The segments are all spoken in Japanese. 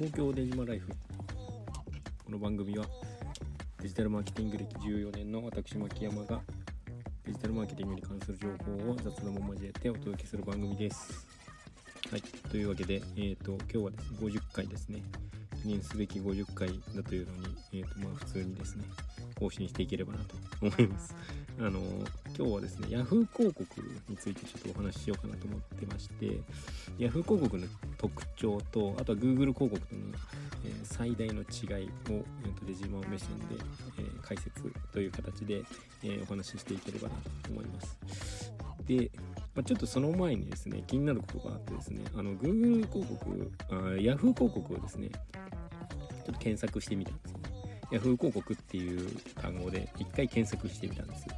東京デジマライフ。この番組はデジタルマーケティング歴14年の私牧山がデジタルマーケティングに関する情報を雑談も交えてお届けする番組です。はい。というわけで、えーと、今日はですね50回ですね。記念すべき50回だというのに、えーとまあ、普通にですね更新していければなと思います。あの今日はですね Yahoo 広告についてちょっとお話ししようかなと思ってまして Yahoo 広告の特徴とあとは Google 広告との、えー、最大の違いを、えーと、デジマ目線で、えー、解説という形で、えー、お話ししていければなと思います。で、まあ、ちょっとその前にですね気になることがあってですねあの Google 広告あ Yahoo 広告をですねちょっと検索してみたんですよ。Yahoo 広告っていう単語で一回検索してみたんですよ。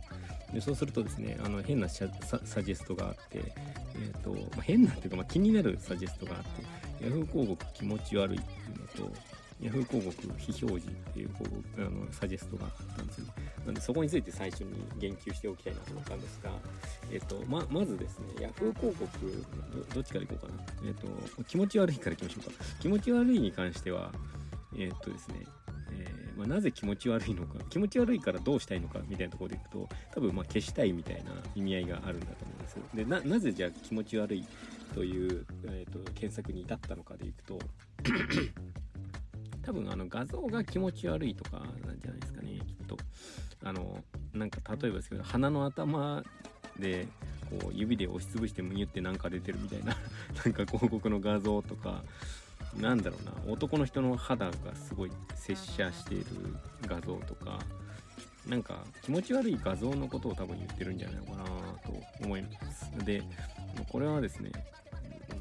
でそうするとですねあの変なサジェストがあって、えーとまあ、変なっていうか、まあ、気になるサジェストがあって Yahoo 広告気持ち悪いっていうのと Yahoo 広告非表示っていう広告あのサジェストがあったんですよ。なんでそこについて最初に言及しておきたいなと思ったんですが、えっ、ー、とままずですね Yahoo 広告どっちからいこうかな、えっ、ー、と気持ち悪いからいきましょうか。気持ち悪いに関してはえっ、とですねまあ、なぜ気持ち悪いのか気持ち悪いからどうしたいのかみたいなところでいくと多分ま消したいみたいな意味合いがあるんだと思うんです。でななぜじゃあ気持ち悪いという、えーと、検索に至ったのかでいくと 多分あの画像が気持ち悪いとかなんじゃないですかねきっと。あのなんか例えばですけど鼻の頭でこう指で押しつぶしてむにゅってなんか出てるみたいな なんか広告の画像とかなんだろうな。男の人の肌がすごい接写している画像とかなんか気持ち悪い画像のことを多分言ってるんじゃないのかなと思います。でこれはですね、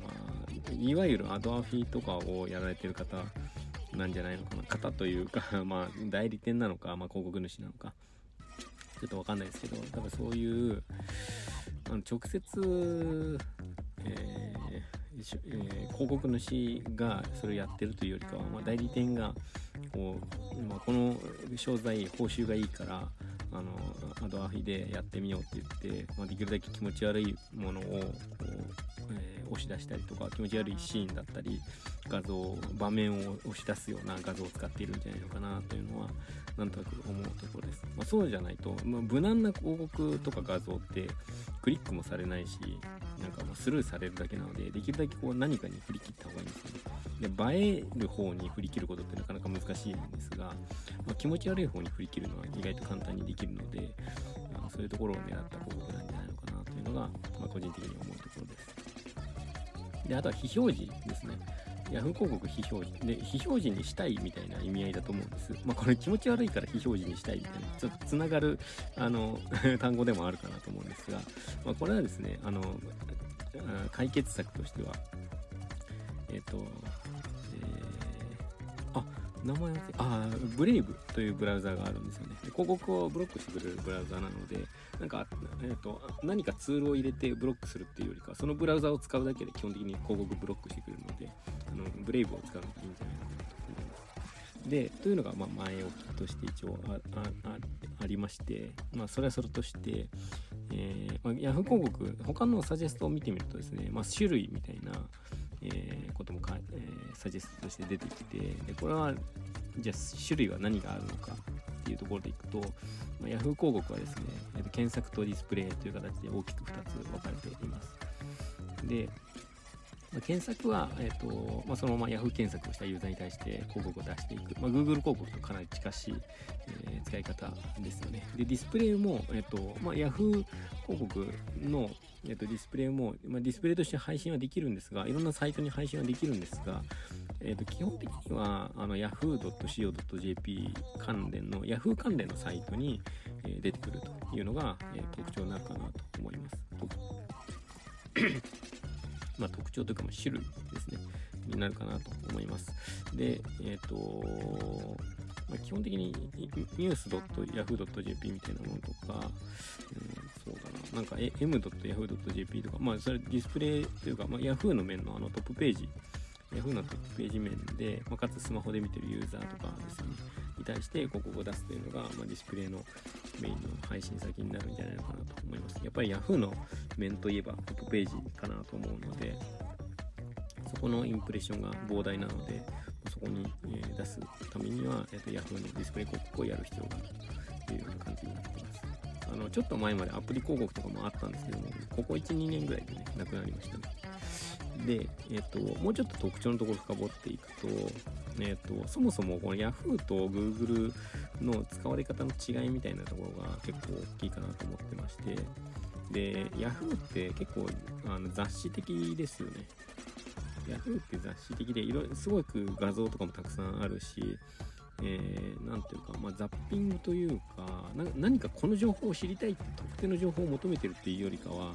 まあ、いわゆるアドアフィとかをやられてる方なんじゃないのかな。方というか まあ代理店なのか、まあ、広告主なのか。ちょっとわかんないですけど多分そういうあの直接、えーえー、広告主がそれをやってるというよりかは、まあ、代理店がこう、まあ、この商材報酬がいいからあのアドアフィでやってみようって言って、まあ、できるだけ気持ち悪いものをこう、えー、押し出したりとか気持ち悪いシーンだったり画像場面を押し出すような画像を使っているんじゃないのかなというのはなんとなく思うところです、まあ、そうじゃないと、まあ、無難な広告とか画像ってクリックもされないしなんかもうスルーされるだけなのでできるだけこう何かに振り切った方がいいんですよね。で映える方に振り切ることってなかなか難しいんですが、まあ、気持ち悪い方に振り切るのは意外と簡単にできるのであそういうところを狙った広告なんじゃないのかなというのが、まあ、個人的に思うところです。であとは非表示ですねヤフー広告非表示。で、非表示にしたいみたいな意味合いだと思うんです。まあ、これ気持ち悪いから非表示にしたいみたいな、ちょっとつながる、あの、単語でもあるかなと思うんですが、まあ、これはですね、あの、解決策としては、えっ、と、名前忘れ、あ、ブレイブというブラウザーがあるんですよね。広告をブロックしてくれるブラウザーなので、なんか、えーと、何かツールを入れてブロックするっていうよりか、そのブラウザーを使うだけで基本的に広告ブロックしてくれるので、あのブレイブを使うのがいいんじゃないかなと思います。で、というのが、ま、前置きとして一応ありまして、まあ、それはそれとして、えーまあ、Yahoo 広告、他のサジェストを見てみるとですね、まあ、種類みたいな、えー、こともか、えー、サジェストとして出てきて、でこれは、じゃあ種類は何があるのかっていうところでいくと、まあ、Yahoo 広告はですね、検索とディスプレイという形で大きく2つ分かれています。で、ま、検索は、えーとまあ、そのまま Yahoo 検索をしたユーザーに対して広告を出していく、まあ、Google 広告とかなり近しい、えー、使い方ですよね。で、ディスプレイも、えーとまあ、Yahoo 広告の、えー、とディスプレイも、まあ、ディスプレイとして配信はできるんですが、いろんなサイトに配信はできるんですが、えー、と基本的にはあの yahoo.co.jp 関連の Yahoo 関連のサイトに、えー、出てくるというのが、えー、特徴になるかなと思います。まあ、特徴というか、ま、種類ですね、になるかなと思います。で、えっ、ー、と、まあ、基本的に news.yahoo.jp みたいなものとか、うん、そうだな、なんか m.yahoo.jp とか、まあ、それディスプレイというか、まあ、Yahoo の面のあのトップページ Yahoo のトップページ面で、まあ、かつスマホで見てるユーザーとかですね、に対して広告を出すというのが、まあ、ディスプレイのメインの配信先になるんじゃないのかなと思います。やっぱり Yahoo の面といえばトップページかなと思うので、そこのインプレッションが膨大なので、そこに、え、出すためには、えーと、Yahoo のディスプレイ広告をやる必要があるというような感じになっています。あのちょっと前までアプリ広告とかもあったんですけども、ここ1、2年ぐらいでね、なくなりましたね。で、えっ、と、もうちょっと特徴のところ深掘っていくと、えっ、と、そもそもこの Yahoo と Google の使われ方の違いみたいなところが結構大きいかなと思ってまして、で、Yahoo って結構あの雑誌的ですよね。Yahoo って雑誌的で、いろいろ、すごく画像とかもたくさんあるし、えー、なんていうか、まあ、ザッピングというか何かこの情報を知りたいって特定の情報を求めてるっていうよりかは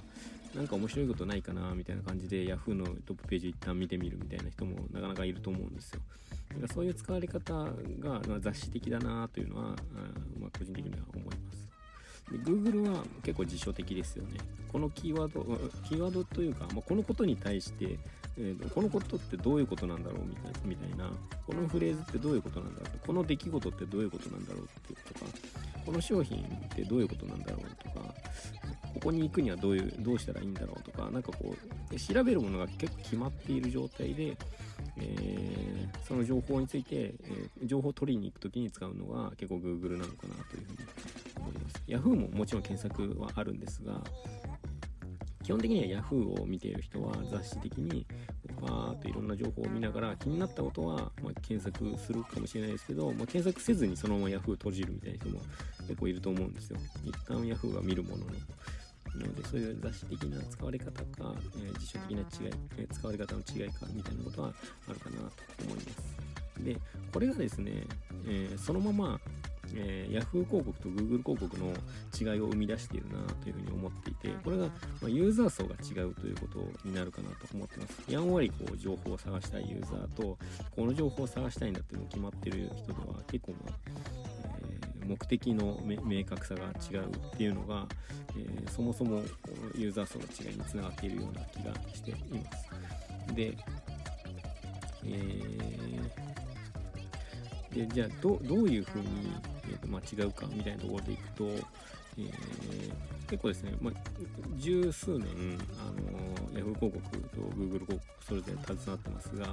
なんか面白いことないかなみたいな感じで Yahoo のトップページ一旦見てみるみたいな人もなかなかいると思うんですよ。だからそういう使われ方が雑誌的だなというのは、まあ、個人的には思います。で Google は結構辞書的ですよね。このキーワード、キーワードというか、まあ、このことに対して、えー、このことってどういうことなんだろうみたいみたいな、このフレーズってどういうことなんだろうこの出来事ってどういうことなんだろうってとか、この商品ってどういうことなんだろうとか、ここに行くにはどういう、どうしたらいいんだろうとか、なんかこう、調べるものが結構決まっている状態で、えー、その情報について、えー、情報を取りに行くときに使うのが結構 Google なのかなというふうに思います。Yahoo ももちろん検索はあるんですが、基本的には Yahoo を見ている人は雑誌的にバーっといろんな情報を見ながら気になったことは、ま、検索するかもしれないですけど、まあ、検索せずにそのまま Yahoo 閉じるみたいな人も結構いると思うんですよ。一旦 Yahoo は見るものの。のでそういう雑誌的な使われ方か、えー、辞書的な違い、えー、使われ方の違いかみたいなことはあるかなと思います。で、これがですね、えー、そのままえー、Yahoo 広告と Google 広告の違いを生み出しているなというふうに思っていて、これが、まユーザー層が違うということになるかなと思ってます。やんわりこう情報を探したいユーザーと、この情報を探したいんだっていうのが決まってる人では結構、まあ、目的の明確さが違うっていうのが、えー、そもそもユーザー層の違いにつながっているような気がしています。で、えー、でじゃあどどういうふうにえーとまあ、違うかみたいなところでいくと、えー、結構ですね、まあ、十数年、あの Yahoo 広告と Google 広告それぞれ携わってますが、あ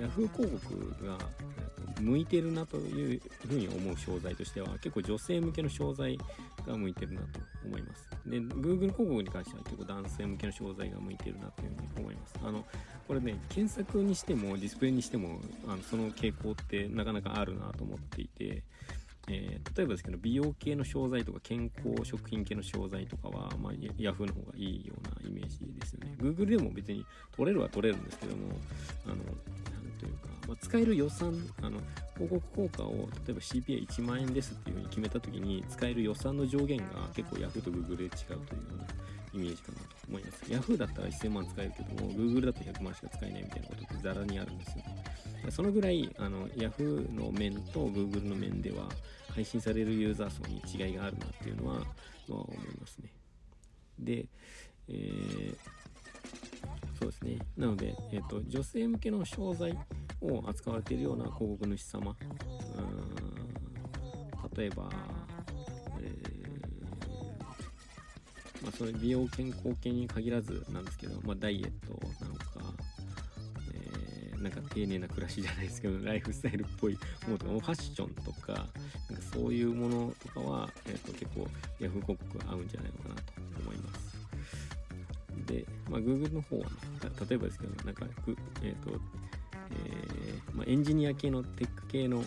の Yahoo 広告が向いてるなというふうに思う商材としては結構女性向けの商材が向いてるなと思います。で、Google 広告に関しては結構男性向けの商材が向いてるなというふうに思います。あの、これね、検索にしてもディスプレイにしてもあのその傾向ってなかなかあるなと思っていて、えー、例えばですけど美容系の商材とか健康食品系の商材とかは、まあ、Yahoo の方がいいようなイメージですよね Google でも別に取れるは取れるんですけどもあのというか、使える予算あの広告効果を例えば CPA1 万円ですっていうふうに決めた時に使える予算の上限が結構 Yahoo と Google で違うというようなイメージかなと思います。Yahoo だったら1000万使えるけども Google だと100万しか使えないみたいなことってザラにあるんですよね。そのぐらいあの Yahoo の面と Google の面では配信されるユーザー層に違いがあるなっていうのは、まあ、思いますね。で、えーそうですね。なので、えっ、ー、と、女性向けの商材を扱われているような広告主様、例えば、えー、まあ、それ美容健康系に限らずなんですけど、まあ、ダイエットなのか、えー、なんか丁寧な暮らしじゃないですけど、ライフスタイルっぽいものとか、ファッションとか、なんかそういうものとかは、えっ、ー、と、結構 Yahoo 広告合うんじゃないのかなと思います。で、まあ、Google の方は、ね、例えばですけど、なんか、えっ、ー、と、えー、まあ、エンジニア系のテック系の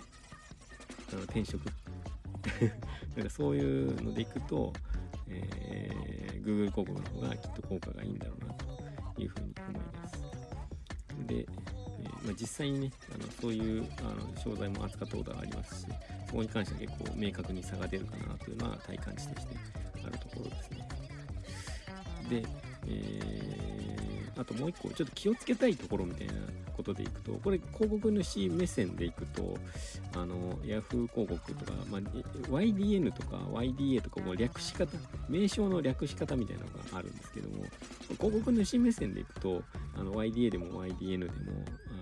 あの転職 なんかそういうのでいくと、えー、Google 広告の方がきっと効果がいいんだろうなというふうに思います。で、えー、まあ、実際にね、あのそういうあの商材も扱ったことがありますし、そこに関しては結構明確に差が出るかなというのは体感値としてあるところですね。で、えー、あともう一個、ちょっと気をつけたいところみたいなことでいくと、これ広告主目線でいくと、あの、Yahoo 広告とか、まあ、YDN とか YDA とかも略し方、名称の略し方みたいなのがあるんですけども、広告主目線でいくと、あの YDA でも YDN でも、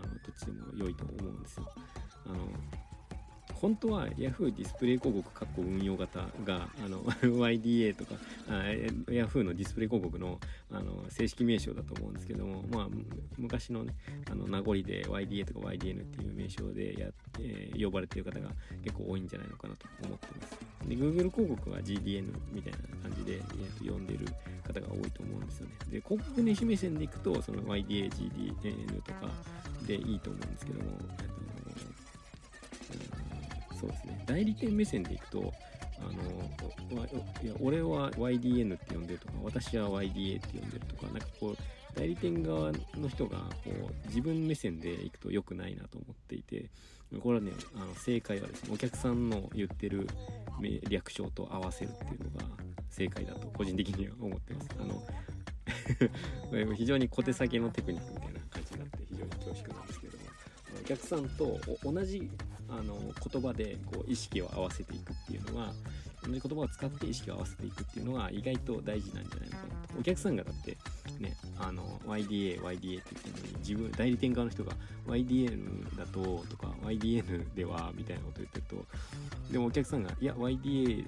あのどっちでも良いと思うんですよ。あの本当は Yahoo ディスプレイ広告括弧運用型があの YDA とかあ Yahoo のディスプレイ広告のあの正式名称だと思うんですけども、まあ、昔の,、ね、あの名残で YDA とか YDN っていう名称でや、えー、呼ばれてる方が結構多いんじゃないのかなと思ってます。で Google 広告は GDN みたいな感じで、えー、と呼んでる方が多いと思うんですよね。で広告主目線でいくとその YDA、GDN とかでいいと思うんですけども、そうですね。代理店目線でいくとあのいや俺は YDN って呼んでるとか私は YDA って呼んでるとかなんかこう代理店側の人がこう自分目線でいくと良くないなと思っていてこれはねあの正解はですねお客さんの言ってる略称と合わせるっていうのが正解だと個人的には思ってます。あの 非常に小手先のテクニックみたいな感じになって非常に恐縮なんですけどもお客さんと同じあの言葉でこう意識を合わせていくっていうのは同じ言葉を使って意識を合わせていくっていうのは意外と大事なんじゃないのかなと。お客さんがだってねあの YDA YDA って言ってるのに自分代理店側の人が YDN だととか YDN ではみたいなこと言ってるとでもお客さんがいや YDA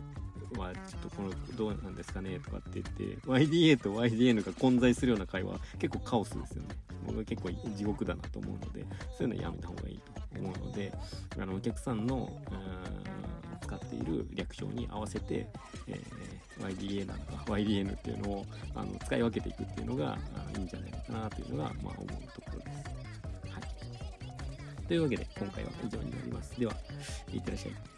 はちょっとこのどうなんですかねとかって言って YDA と YDN が混在するような会話結構カオスですよね。僕は結構地獄だなと思うのでそういうのはやめた方がいいと。思うのであのお客さんの使っている略称に合わせて、えー、YDA なのか YDN っていうのをあの使い分けていくっていうのがいいんじゃないのかなというのが、まあ、思うところです。はい、というわけで今回は以上になります。では、いってらっしゃい。